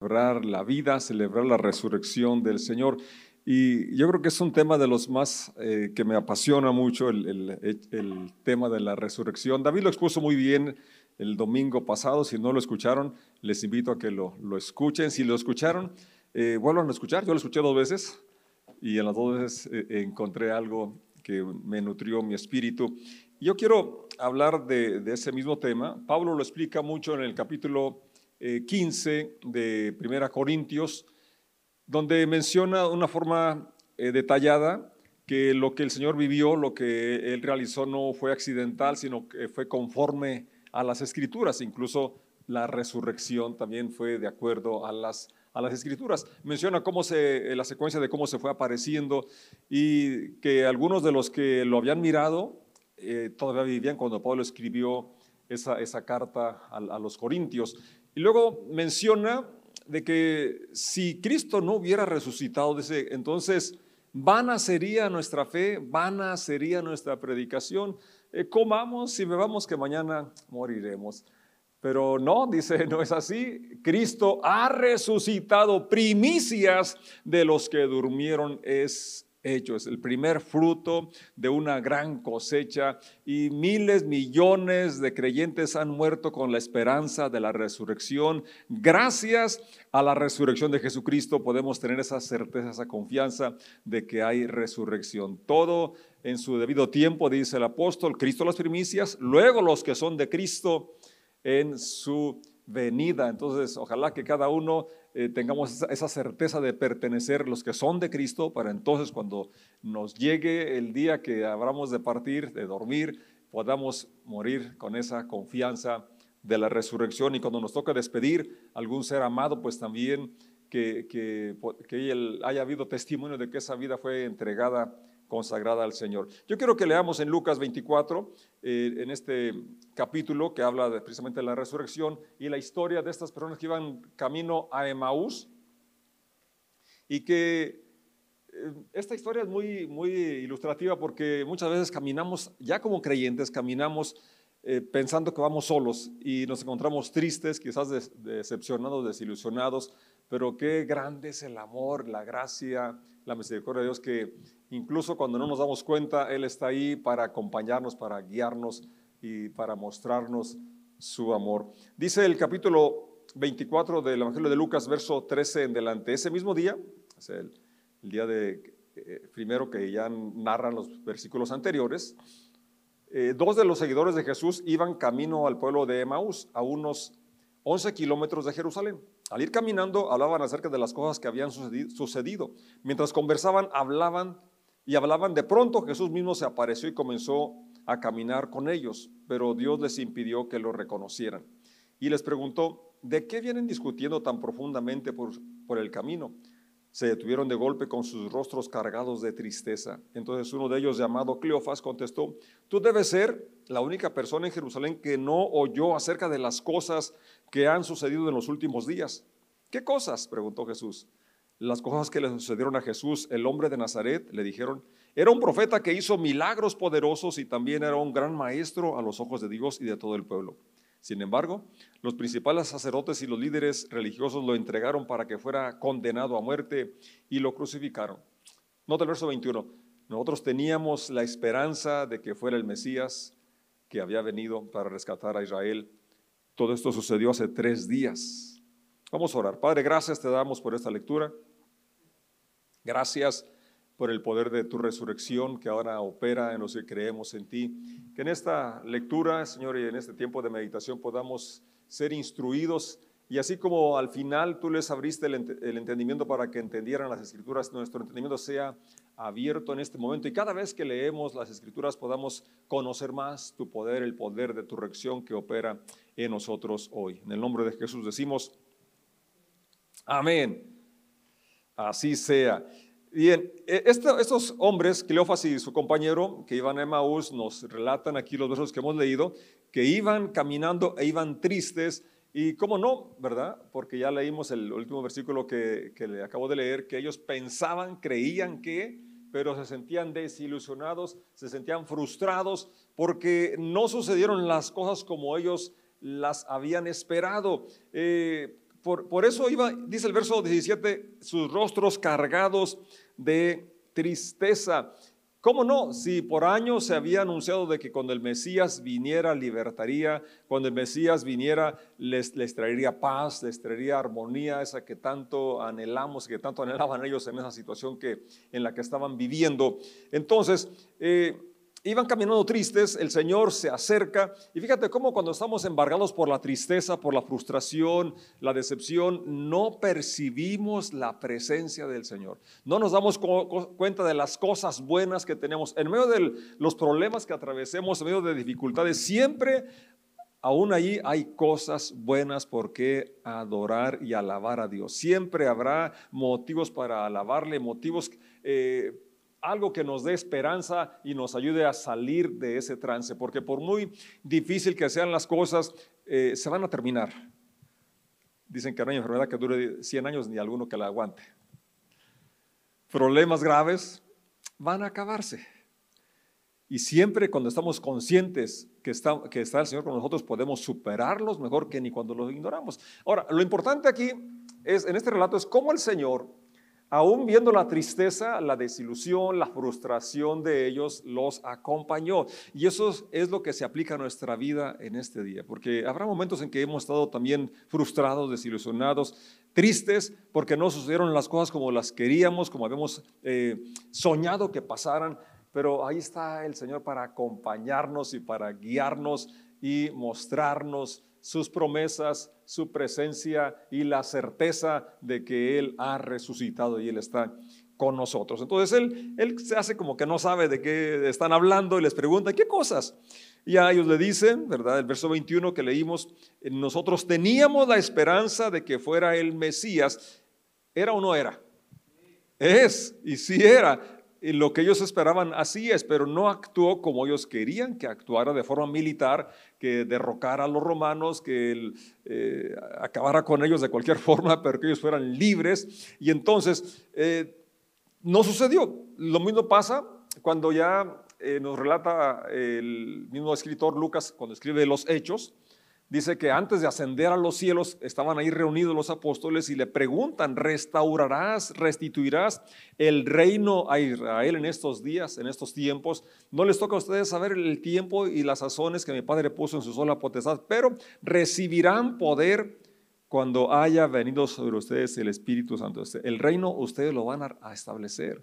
celebrar la vida, celebrar la resurrección del Señor. Y yo creo que es un tema de los más eh, que me apasiona mucho, el, el, tema de la resurrección. David lo expuso muy bien el domingo pasado. Si no lo escucharon, les invito a que lo, lo escuchen. Si lo escucharon, eh, vuelvan a escuchar. Yo lo escuché dos veces y en las dos veces eh, encontré algo que me nutrió mi espíritu. Yo quiero hablar de, de ese mismo tema. Pablo lo explica mucho en el capítulo 15 eh, de Primera Corintios, donde menciona de una forma eh, detallada que lo que el Señor vivió, lo que Él realizó no fue accidental, sino que fue conforme a las escrituras, incluso la resurrección también fue de acuerdo a las, a las escrituras. Menciona cómo se, la secuencia de cómo se fue apareciendo y que algunos de los que lo habían mirado eh, todavía vivían cuando Pablo escribió esa, esa carta a los Corintios. Y luego menciona de que si Cristo no hubiera resucitado, dice, entonces vana sería nuestra fe, vana sería nuestra predicación. Eh, comamos y bebamos que mañana moriremos. Pero no, dice, no es así. Cristo ha resucitado primicias de los que durmieron. Es hecho, es el primer fruto de una gran cosecha y miles, millones de creyentes han muerto con la esperanza de la resurrección. Gracias a la resurrección de Jesucristo podemos tener esa certeza, esa confianza de que hay resurrección. Todo en su debido tiempo, dice el apóstol, Cristo las primicias, luego los que son de Cristo en su venida. Entonces, ojalá que cada uno eh, tengamos esa, certeza de pertenecer los que son de Cristo, para entonces cuando nos llegue el día que habramos de partir, de dormir, podamos morir con esa confianza de la resurrección. Y cuando nos toque despedir algún ser amado, pues también que, que, que haya habido testimonio de que esa vida fue entregada consagrada al Señor. Yo quiero que leamos en Lucas 24, eh, en este capítulo que habla de, precisamente de la resurrección y la historia de estas personas que iban camino a Emaús y que eh, esta historia es muy, muy ilustrativa porque muchas veces caminamos, ya como creyentes, caminamos eh, pensando que vamos solos y nos encontramos tristes, quizás decepcionados, desilusionados, pero qué grande es el amor, la gracia, la misericordia de Dios que incluso cuando no nos damos cuenta, Él está ahí para acompañarnos, para guiarnos y para mostrarnos su amor. Dice el capítulo 24 del Evangelio de Lucas, verso 13 en delante. Ese mismo día, el, día de eh, primero que ya narran los versículos anteriores, eh, dos de los seguidores de Jesús iban camino al pueblo de Emaús, a unos 11 kilómetros de Jerusalén. Al ir caminando, hablaban acerca de las cosas que habían sucedido. Mientras conversaban, hablaban y hablaban. De pronto Jesús mismo se apareció y comenzó a caminar con ellos, pero Dios les impidió que lo reconocieran. Y les preguntó, ¿de qué vienen discutiendo tan profundamente por, por el camino? Se detuvieron de golpe con sus rostros cargados de tristeza. Entonces uno de ellos, llamado Cleofas, contestó, tú debes ser la única persona en Jerusalén que no oyó acerca de las cosas que han sucedido en los últimos días. ¿Qué cosas? preguntó Jesús. Las cosas que le sucedieron a Jesús, el hombre de Nazaret, le dijeron, era un profeta que hizo milagros poderosos y también era un gran maestro a los ojos de Dios y de todo el pueblo. Sin embargo, los principales sacerdotes y los líderes religiosos lo entregaron para que fuera condenado a muerte y lo crucificaron. Nota el verso 21. Nosotros teníamos la esperanza de que fuera el Mesías que había venido para rescatar a Israel. Todo esto sucedió hace tres días. Vamos a orar. Padre, gracias te damos por esta lectura. Gracias por el poder de tu resurrección que ahora opera en los que creemos en ti. Que en esta lectura, Señor, y en este tiempo de meditación podamos ser instruidos y así como al final tú les abriste el, entendimiento para que entendieran las escrituras, nuestro entendimiento sea abierto en este momento y cada vez que leemos las escrituras podamos conocer más tu poder, el poder de tu reacción que opera en nosotros hoy. En el nombre de Jesús decimos, amén. Así sea. Bien, e, estos hombres, Cleofas y su compañero, que iban a Emaús, nos relatan aquí los versos que hemos leído, que iban caminando e iban tristes. Y cómo no, ¿verdad? Porque ya leímos el último versículo que, que le acabo de leer, que ellos pensaban, creían que, pero se sentían desilusionados, se sentían frustrados porque no sucedieron las cosas como ellos las habían esperado. Eh, por, por eso iba, dice el verso 17, sus rostros cargados de tristeza. ¿Cómo no? Si por años se había anunciado de que cuando el Mesías viniera libertaría, cuando el Mesías viniera les, les traería paz, les traería armonía, esa que tanto anhelamos, que tanto anhelaban ellos en esa situación que, en la que estaban viviendo. Entonces, eh, Iban caminando tristes, el Señor se acerca y fíjate cómo cuando estamos embargados por la tristeza, por la frustración, la decepción, no percibimos la presencia del Señor. No nos damos cuenta de las cosas buenas que tenemos. En medio de los problemas que atravesemos, en medio de dificultades, siempre, aún allí hay cosas buenas por qué adorar y alabar a Dios. Siempre habrá motivos para alabarle, motivos... Eh, algo que nos dé esperanza y nos ayude a salir de ese trance, porque por muy difícil que sean las cosas, eh, se van a terminar. Dicen que no hay enfermedad que dure 100 años ni alguno que la aguante. Problemas graves van a acabarse. Y siempre cuando estamos conscientes que está, que está el Señor con nosotros, podemos superarlos mejor que ni cuando los ignoramos. Ahora, lo importante aquí es, en este relato es cómo el Señor aún viendo la tristeza, la desilusión, la frustración de ellos, los acompañó. Y eso es lo que se aplica a nuestra vida en este día, porque habrá momentos en que hemos estado también frustrados, desilusionados, tristes, porque no sucedieron las cosas como las queríamos, como habíamos eh, soñado que pasaran, pero ahí está el Señor para acompañarnos y para guiarnos y mostrarnos sus promesas, su presencia y la certeza de que Él ha resucitado y Él está con nosotros. Entonces él, él se hace como que no sabe de qué están hablando y les pregunta, ¿qué cosas? Y a ellos le dicen, ¿verdad? El verso 21 que leímos, nosotros teníamos la esperanza de que fuera el Mesías. ¿Era o no era? Es, y sí era lo que ellos esperaban así es, pero no actuó como ellos querían que actuara de forma militar, que derrocara a los romanos, que eh, acabara con ellos de cualquier forma, pero que ellos fueran libres. Y entonces eh, no sucedió. Lo mismo pasa cuando ya eh, nos relata el mismo escritor Lucas, cuando escribe los hechos, dice que antes de ascender a los cielos estaban ahí reunidos los apóstoles y le preguntan, ¿restaurarás, restituirás el reino a Israel en estos días, en estos tiempos? No les toca a ustedes saber el tiempo y las sazones que mi Padre puso en su sola potestad, pero recibirán poder cuando haya venido sobre ustedes el Espíritu Santo. El reino ustedes lo van a establecer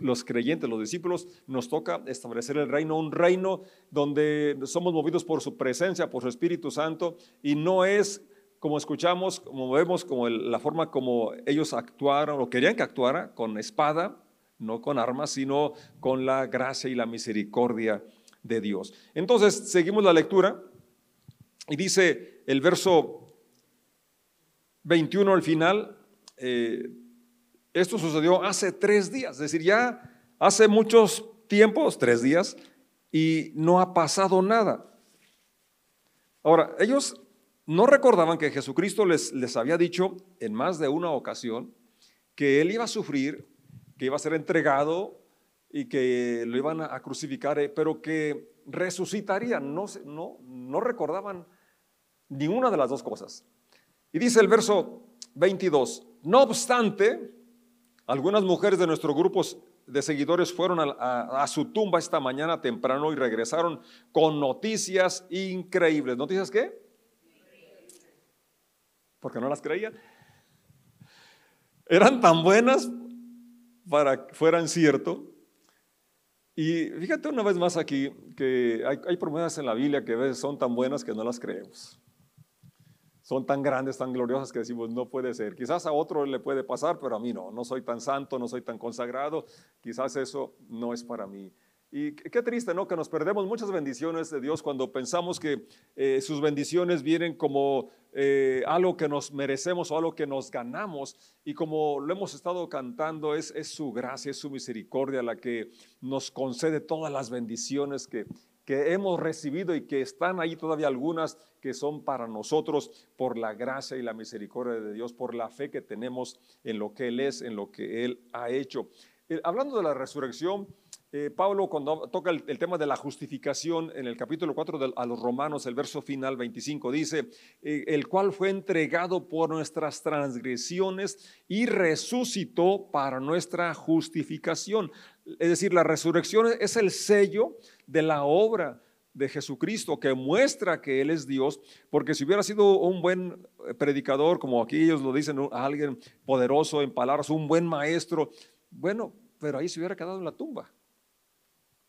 los creyentes, los discípulos, nos toca establecer el reino, un reino donde somos movidos por su presencia, por su Espíritu Santo, y no es como escuchamos, como vemos, como la forma como ellos actuaron o querían que actuara, con espada, no con armas, sino con la gracia y la misericordia de Dios. Entonces, seguimos la lectura y dice el verso 21 al final, eh, esto sucedió hace tres días, es decir, ya hace muchos tiempos, tres días, y no ha pasado nada. Ahora, ellos no recordaban que Jesucristo les, les había dicho en más de una ocasión que él iba a sufrir, que iba a ser entregado y que lo iban a crucificar, eh, pero que resucitaría. No, no, no recordaban ninguna de las dos cosas. Y dice el verso 22, no obstante, algunas mujeres de nuestro grupo de seguidores fueron a, su tumba esta mañana temprano y regresaron con noticias increíbles. ¿Noticias qué? Porque no las creían. Eran tan buenas para que fueran cierto. Y fíjate una vez más aquí que hay, hay promesas en la Biblia que a veces son tan buenas que no las creemos son tan grandes, tan gloriosas que decimos, no puede ser. Quizás a otro le puede pasar, pero a mí no. No soy tan santo, no soy tan consagrado. Quizás eso no es para mí. Y qué triste, ¿no? Que nos perdemos muchas bendiciones de Dios cuando pensamos que eh, sus bendiciones vienen como eh, algo que nos merecemos o algo que nos ganamos. Y como lo hemos estado cantando, es, es su gracia, es su misericordia la que nos concede todas las bendiciones que, que hemos recibido y que están ahí todavía algunas que son para nosotros por la gracia y la misericordia de Dios, por la fe que tenemos en lo que Él es, en lo que Él ha hecho. Eh, hablando de la resurrección, eh, Pablo cuando toca el, tema de la justificación en el capítulo 4 a los romanos, el verso final 25 dice, eh, el cual fue entregado por nuestras transgresiones y resucitó para nuestra justificación. Es decir, la resurrección es el sello de la obra de Jesucristo que muestra que Él es Dios, porque si hubiera sido un buen predicador, como aquí ellos lo dicen, alguien poderoso en palabras, un buen maestro, bueno, pero ahí se hubiera quedado en la tumba.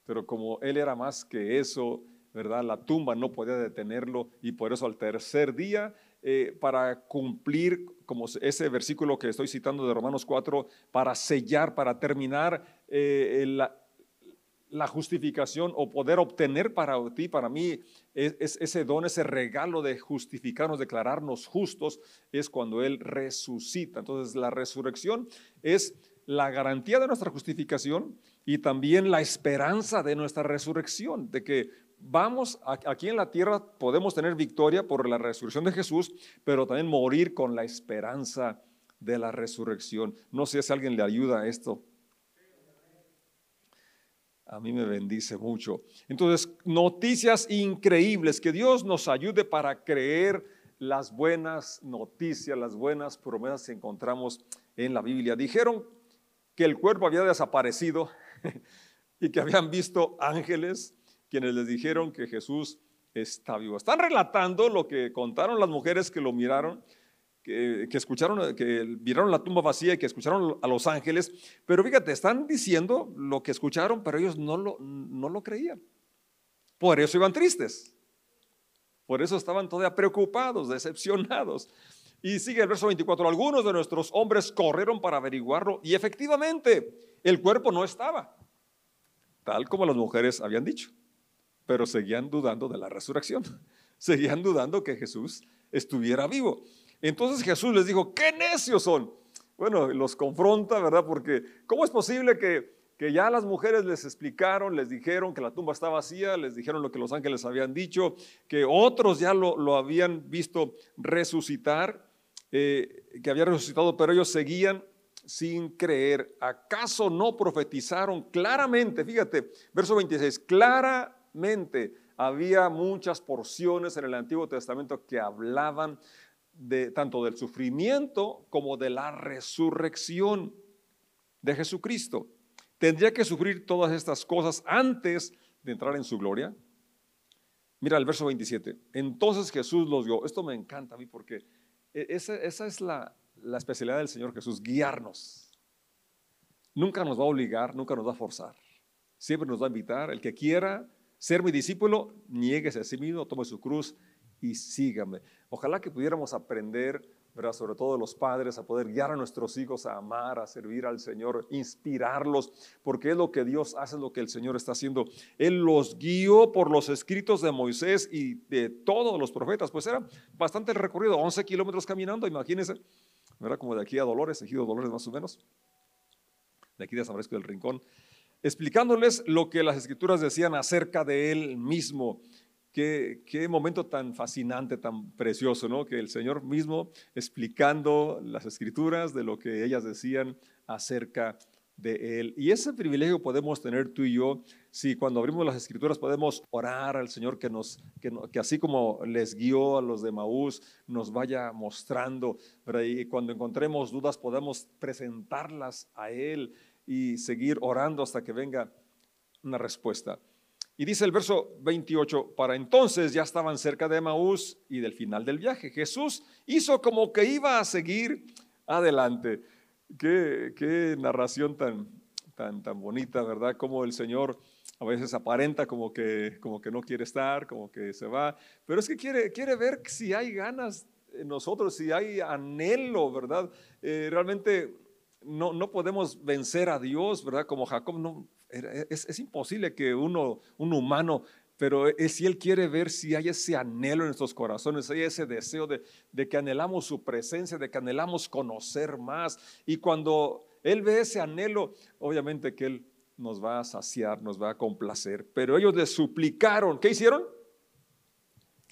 Pero como Él era más que eso, ¿verdad? La tumba no podía detenerlo y por eso al tercer día, eh, para cumplir, como ese versículo que estoy citando de Romanos 4, para sellar, para terminar eh, la, justificación o poder obtener para ti, para mí, es, ese don, ese regalo de justificarnos, declararnos justos, es cuando Él resucita. Entonces la resurrección es la garantía de nuestra justificación y también la esperanza de nuestra resurrección, de que vamos aquí en la tierra, podemos tener victoria por la resurrección de Jesús, pero también morir con la esperanza de la resurrección. No sé si alguien le ayuda a esto a mí me bendice mucho. Entonces, noticias increíbles, que Dios nos ayude para creer las buenas noticias, las buenas promesas que encontramos en la Biblia. Dijeron que el cuerpo había desaparecido y que habían visto ángeles quienes les dijeron que Jesús está vivo. Están relatando lo que contaron las mujeres que lo miraron que, escucharon, que vieron la tumba vacía y que escucharon a los ángeles, pero fíjate, están diciendo lo que escucharon, pero ellos no lo, no lo creían. Por eso iban tristes. Por eso estaban todavía preocupados, decepcionados. Y sigue el verso 24, algunos de nuestros hombres corrieron para averiguarlo y efectivamente el cuerpo no estaba, tal como las mujeres habían dicho, pero seguían dudando de la resurrección, seguían dudando que Jesús estuviera vivo. Entonces Jesús les dijo, qué necios son. Bueno, los confronta, ¿verdad? Porque ¿cómo es posible que, que ya las mujeres les explicaron, les dijeron que la tumba estaba vacía, les dijeron lo que los ángeles habían dicho, que otros ya lo, lo habían visto resucitar, eh, que había resucitado, pero ellos seguían sin creer. ¿Acaso no profetizaron claramente? Fíjate, verso 26, claramente había muchas porciones en el Antiguo Testamento que hablaban de, tanto del sufrimiento como de la resurrección de Jesucristo. Tendría que sufrir todas estas cosas antes de entrar en su gloria. Mira el verso 27. Entonces Jesús los dio. Esto me encanta a mí porque e, esa, es la, la especialidad del Señor Jesús, guiarnos. Nunca nos va a obligar, nunca nos va a forzar. Siempre nos va a invitar. El que quiera ser mi discípulo, nieguese a sí mismo, tome su cruz y sígame. Ojalá que pudiéramos aprender, sobre todo los padres, a poder guiar a nuestros hijos a amar, a servir al Señor, inspirarlos, porque es lo que Dios hace, es lo que el Señor está haciendo. Él los guió por los escritos de Moisés y de todos los profetas, pues era bastante recorrido, 11 kilómetros caminando, imagínense, ¿verdad? como de aquí a Dolores, ejido Dolores más o menos, de aquí de San Francisco del Rincón, explicándoles lo que las escrituras decían acerca de él mismo Qué, momento tan fascinante, tan precioso, ¿no? Que el Señor mismo explicando las escrituras de lo que ellas decían acerca de Él. Y ese privilegio podemos tener tú y yo si cuando abrimos las escrituras podemos orar al Señor que, nos, que, que así como les guió a los de Maús, nos vaya mostrando, y cuando encontremos dudas podemos presentarlas a Él y seguir orando hasta que venga una respuesta. Y dice el verso 28, para entonces ya estaban cerca de Maús y del final del viaje. Jesús hizo como que iba a seguir adelante. Qué, qué narración tan, tan, tan bonita, ¿verdad? Como el Señor a veces aparenta como que, como que no quiere estar, como que se va, pero es que quiere, quiere ver si hay ganas en nosotros, si hay anhelo, ¿verdad? Eh, realmente no, no podemos vencer a Dios, ¿verdad? Como Jacob no, es, imposible que uno, un humano, pero es si Él quiere ver si hay ese anhelo en nuestros corazones, hay ese deseo de, de que anhelamos su presencia, de que anhelamos conocer más. Y cuando Él ve ese anhelo, obviamente que Él nos va a saciar, nos va a complacer. Pero ellos le suplicaron, ¿qué hicieron?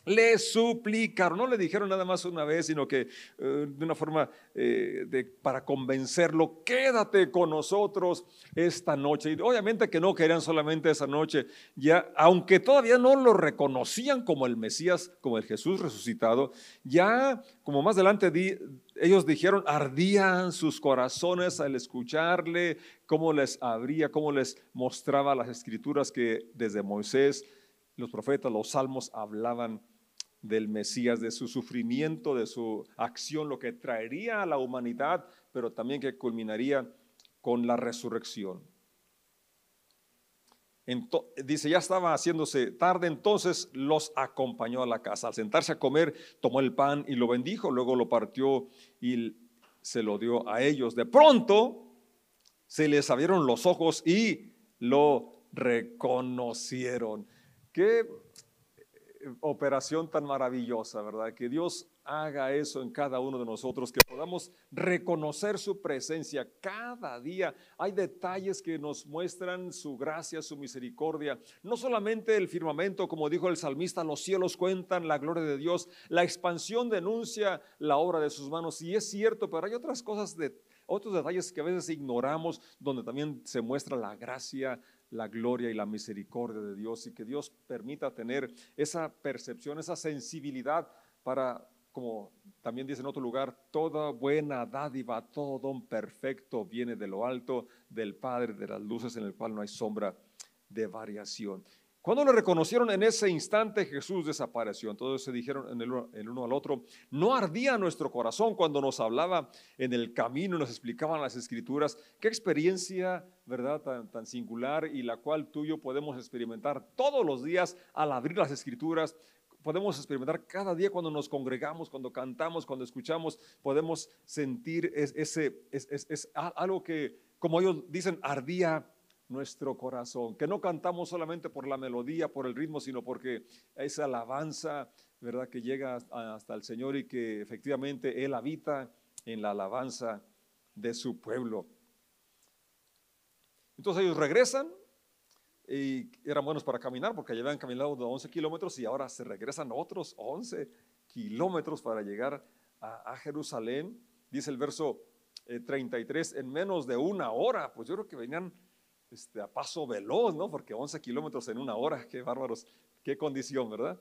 Le suplicaron, no le dijeron nada más una vez, sino que eh, de una forma eh, de, para convencerlo, quédate con nosotros esta noche. Y obviamente que no querían solamente esa noche, ya, aunque todavía no lo reconocían como el Mesías, como el Jesús resucitado, ya como más adelante ellos dijeron, ardían sus corazones al escucharle, cómo les abría, cómo les mostraba las escrituras que desde Moisés, los profetas, los salmos hablaban del Mesías, de su sufrimiento, de su acción, lo que traería a la humanidad, pero también que culminaría con la resurrección. dice, ya estaba haciéndose tarde, entonces los acompañó a la casa. Al sentarse a comer, tomó el pan y lo bendijo, luego lo partió y se lo dio a ellos. De pronto se les abrieron los ojos y lo reconocieron. Qué operación tan maravillosa, ¿verdad? Que Dios haga eso en cada uno de nosotros, que podamos reconocer su presencia cada día. Hay detalles que nos muestran su gracia, su misericordia. No solamente el firmamento, como dijo el salmista, los cielos cuentan la gloria de Dios, la expansión denuncia la obra de sus manos, y es cierto, pero hay otras cosas de otros detalles que a veces ignoramos, donde también se muestra la gracia, la gloria y la misericordia de Dios y que Dios permita tener esa percepción, esa sensibilidad para, como también dice en otro lugar, toda buena dádiva, todo don perfecto viene de lo alto, del Padre de las luces en el cual no hay sombra de variación. Cuando lo reconocieron en ese instante, Jesús desapareció. Entonces se dijeron en el, uno al otro, no ardía nuestro corazón cuando nos hablaba en el camino, nos explicaban las escrituras. Qué experiencia, ¿verdad? Tan, singular y la cual tú y yo podemos experimentar todos los días al abrir las escrituras. Podemos experimentar cada día cuando nos congregamos, cuando cantamos, cuando escuchamos, podemos sentir ese, es, es algo que, como ellos dicen, ardía nuestro corazón, que no cantamos solamente por la melodía, por el ritmo, sino porque esa alabanza, ¿verdad?, que llega hasta el Señor y que efectivamente Él habita en la alabanza de su pueblo. Entonces ellos regresan y eran buenos para caminar porque ya habían caminado de 11 kilómetros y ahora se regresan otros 11 kilómetros para llegar a, Jerusalén. Dice el verso 33, eh, en menos de una hora, pues yo creo que venían este, a paso veloz, ¿no? Porque 11 kilómetros en una hora, qué bárbaros, qué condición, ¿verdad?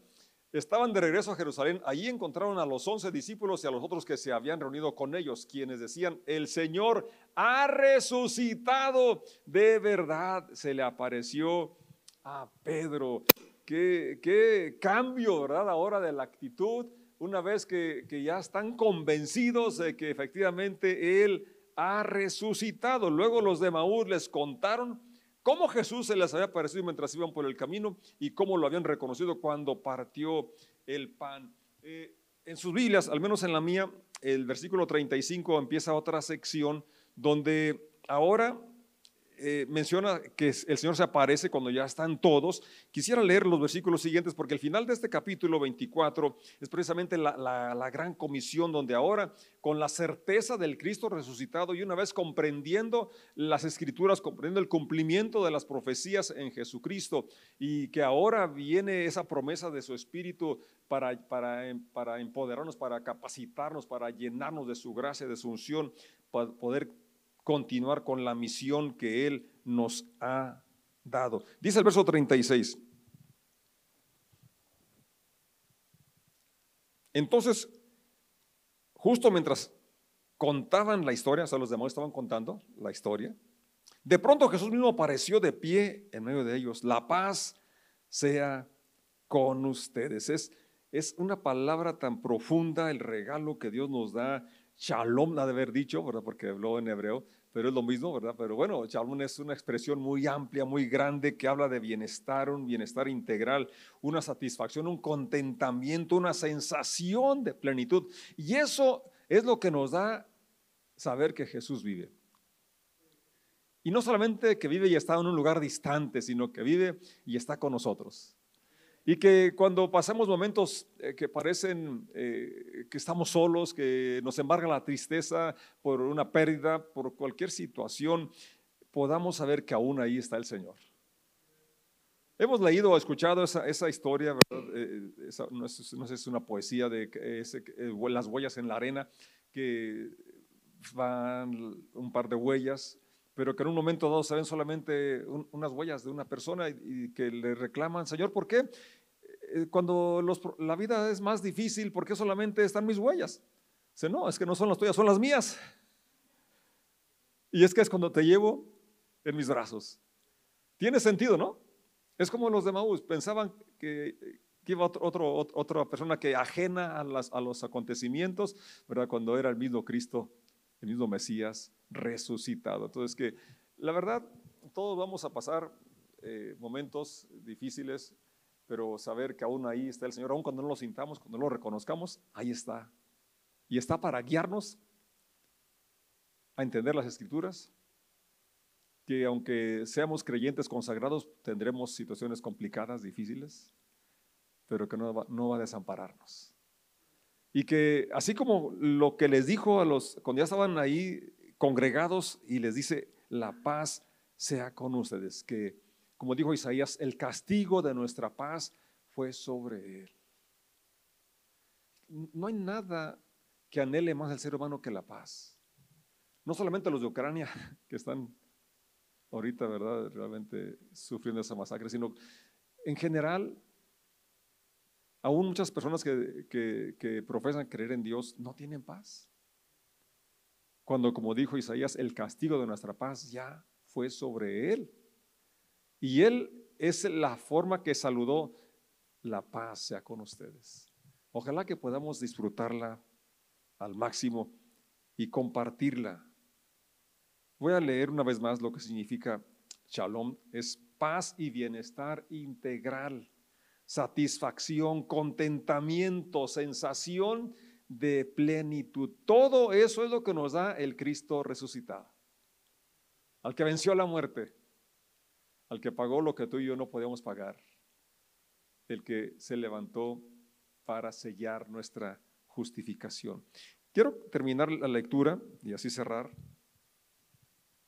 Estaban de regreso a Jerusalén, allí encontraron a los 11 discípulos y a los otros que se habían reunido con ellos, quienes decían, el Señor ha resucitado, de verdad se le apareció a Pedro. Qué, qué cambio, ¿verdad? Ahora de la actitud, una vez que, que ya están convencidos de que efectivamente Él ha resucitado. Luego los de Maús les contaron cómo Jesús se les había aparecido mientras iban por el camino y cómo lo habían reconocido cuando partió el pan. Eh, en sus Biblias, al menos en la mía, el versículo 35 empieza otra sección donde ahora eh, menciona que el Señor se aparece cuando ya están todos. Quisiera leer los versículos siguientes porque el final de este capítulo 24 es precisamente la, la, gran comisión donde ahora, con la certeza del Cristo resucitado y una vez comprendiendo las escrituras, comprendiendo el cumplimiento de las profecías en Jesucristo y que ahora viene esa promesa de su Espíritu para, para, para empoderarnos, para capacitarnos, para llenarnos de su gracia, de su unción, para poder continuar con la misión que Él nos ha dado. Dice el verso 36. Entonces, justo mientras contaban la historia, o sea, los demás estaban contando la historia, de pronto Jesús mismo apareció de pie en medio de ellos. La paz sea con ustedes. Es, es una palabra tan profunda, el regalo que Dios nos da Shalom ha de haber dicho, ¿verdad? Porque habló en hebreo, pero es lo mismo, ¿verdad? Pero bueno, shalom es una expresión muy amplia, muy grande, que habla de bienestar, un bienestar integral, una satisfacción, un contentamiento, una sensación de plenitud. Y eso es lo que nos da saber que Jesús vive. Y no solamente que vive y está en un lugar distante, sino que vive y está con nosotros. Y que cuando pasamos momentos eh, que parecen eh, que estamos solos, que nos embarga la tristeza por una pérdida, por cualquier situación, podamos saber que aún ahí está el Señor. Hemos leído o escuchado esa, esa historia, ¿verdad? Eh, esa, no, es, no, es una poesía de ese, eh, las huellas en la arena, que van un par de huellas, pero que en un momento dado se ven solamente un, unas huellas de una persona y, y, que le reclaman, Señor, ¿por qué? Eh, cuando los, la vida es más difícil, ¿por qué solamente están mis huellas? Dice, no, es que no son las tuyas, son las mías. Y es que es cuando te llevo en mis brazos. Tiene sentido, ¿no? Es como los de Maús, pensaban que, que iba otro, otro, otra persona que ajena a, las, a los acontecimientos, ¿verdad? Cuando era el mismo Cristo, el mismo Mesías resucitado. Entonces que la verdad, todos vamos a pasar eh, momentos difíciles, pero saber que aún ahí está el Señor, aún cuando no lo sintamos, cuando no lo reconozcamos, ahí está. Y está para guiarnos a entender las escrituras, que aunque seamos creyentes consagrados, tendremos situaciones complicadas, difíciles, pero que no va, a desampararnos. Y que así como lo que les dijo a los, cuando ya estaban ahí congregados y les dice, la paz sea con ustedes, que como dijo Isaías, el castigo de nuestra paz fue sobre él. No hay nada que anhele más al ser humano que la paz. No solamente los de Ucrania, que están ahorita, ¿verdad? Realmente sufriendo esa masacre, sino en general, aún muchas personas que, que, que profesan creer en Dios no tienen paz. Cuando, como dijo Isaías, el castigo de nuestra paz ya fue sobre él. Y él es la forma que saludó, la paz sea con ustedes. Ojalá que podamos disfrutarla al máximo y compartirla Voy a leer una vez más lo que significa shalom. Es paz y bienestar integral, satisfacción, contentamiento, sensación de plenitud. Todo eso es lo que nos da el Cristo resucitado. Al que venció la muerte, al que pagó lo que tú y yo no podíamos pagar, el que se levantó para sellar nuestra justificación. Quiero terminar la lectura y así cerrar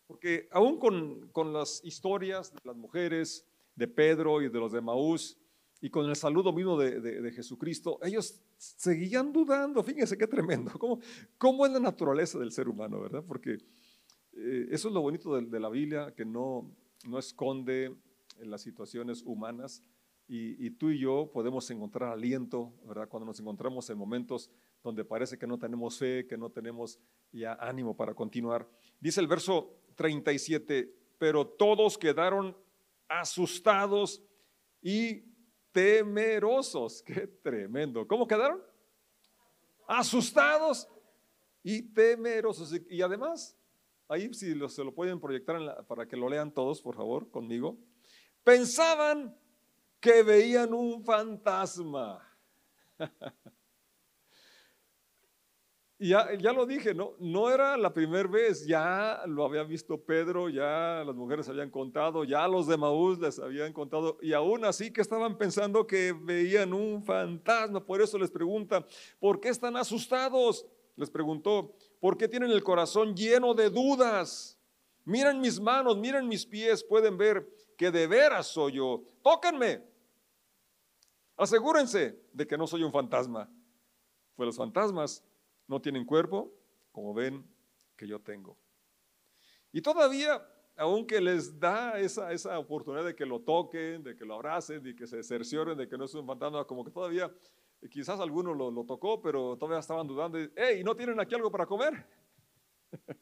porque aún con, las historias de las mujeres, de Pedro y de los de Maús, y con el saludo mismo de, Jesucristo, ellos seguían dudando. Fíjense qué tremendo. ¿Cómo, ¿Cómo, es la naturaleza del ser humano, verdad? Porque eh, eso es lo bonito de, la Biblia, que no, no esconde en las situaciones humanas. Y, y, tú y yo podemos encontrar aliento, ¿verdad? Cuando nos encontramos en momentos donde parece que no tenemos fe, que no tenemos ya ánimo para continuar. Dice el verso 37, pero todos quedaron asustados y temerosos. Qué tremendo. ¿Cómo quedaron? Asustados y temerosos. Y además, ahí si se lo pueden proyectar para que lo lean todos, por favor, conmigo. Pensaban que veían un fantasma. Y ya, ya, lo dije, ¿no? no era la primera vez, ya lo había visto Pedro, ya las mujeres habían contado, ya los de Maús les habían contado, y aún así que estaban pensando que veían un fantasma. Por eso les pregunta, ¿por qué están asustados? Les preguntó, ¿por qué tienen el corazón lleno de dudas? Miren mis manos, miren mis pies, pueden ver que de veras soy yo. Tóquenme. Asegúrense de que no soy un fantasma. Pues los fantasmas no tienen cuerpo, como ven que yo tengo. Y todavía, aunque les da esa, esa oportunidad de que lo toquen, de que lo abracen, de que se cercioren de que no es un fantasma, como que todavía, quizás alguno lo, lo tocó, pero todavía estaban dudando, hey, ¿no tienen aquí algo para comer?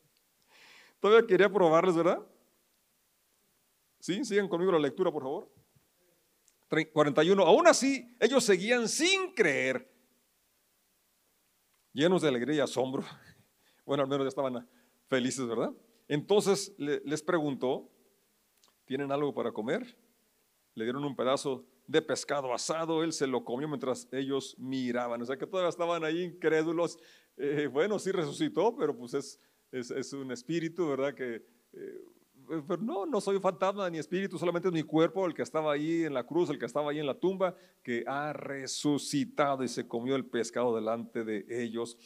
todavía quería probarles, ¿verdad? Sí, sigan conmigo la lectura, por favor. 41. Aún así, ellos seguían sin creer llenos de alegría y asombro. Bueno, al menos ya estaban felices, ¿verdad? Entonces les preguntó, ¿tienen algo para comer? Le dieron un pedazo de pescado asado, él se lo comió mientras ellos miraban, o sea que todavía estaban ahí incrédulos. Eh, bueno, sí resucitó, pero pues es, es, un espíritu, ¿verdad? Que eh, pero no, no soy fantasma ni espíritu, solamente es mi cuerpo, el que estaba ahí en la cruz, el que estaba ahí en la tumba, que ha resucitado y se comió el pescado delante de ellos.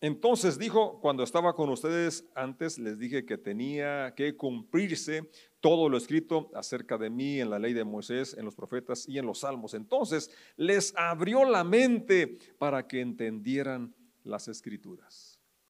Entonces dijo, cuando estaba con ustedes antes, les dije que tenía que cumplirse todo lo escrito acerca de mí en la ley de Moisés, en los profetas y en los salmos. Entonces les abrió la mente para que entendieran las escrituras.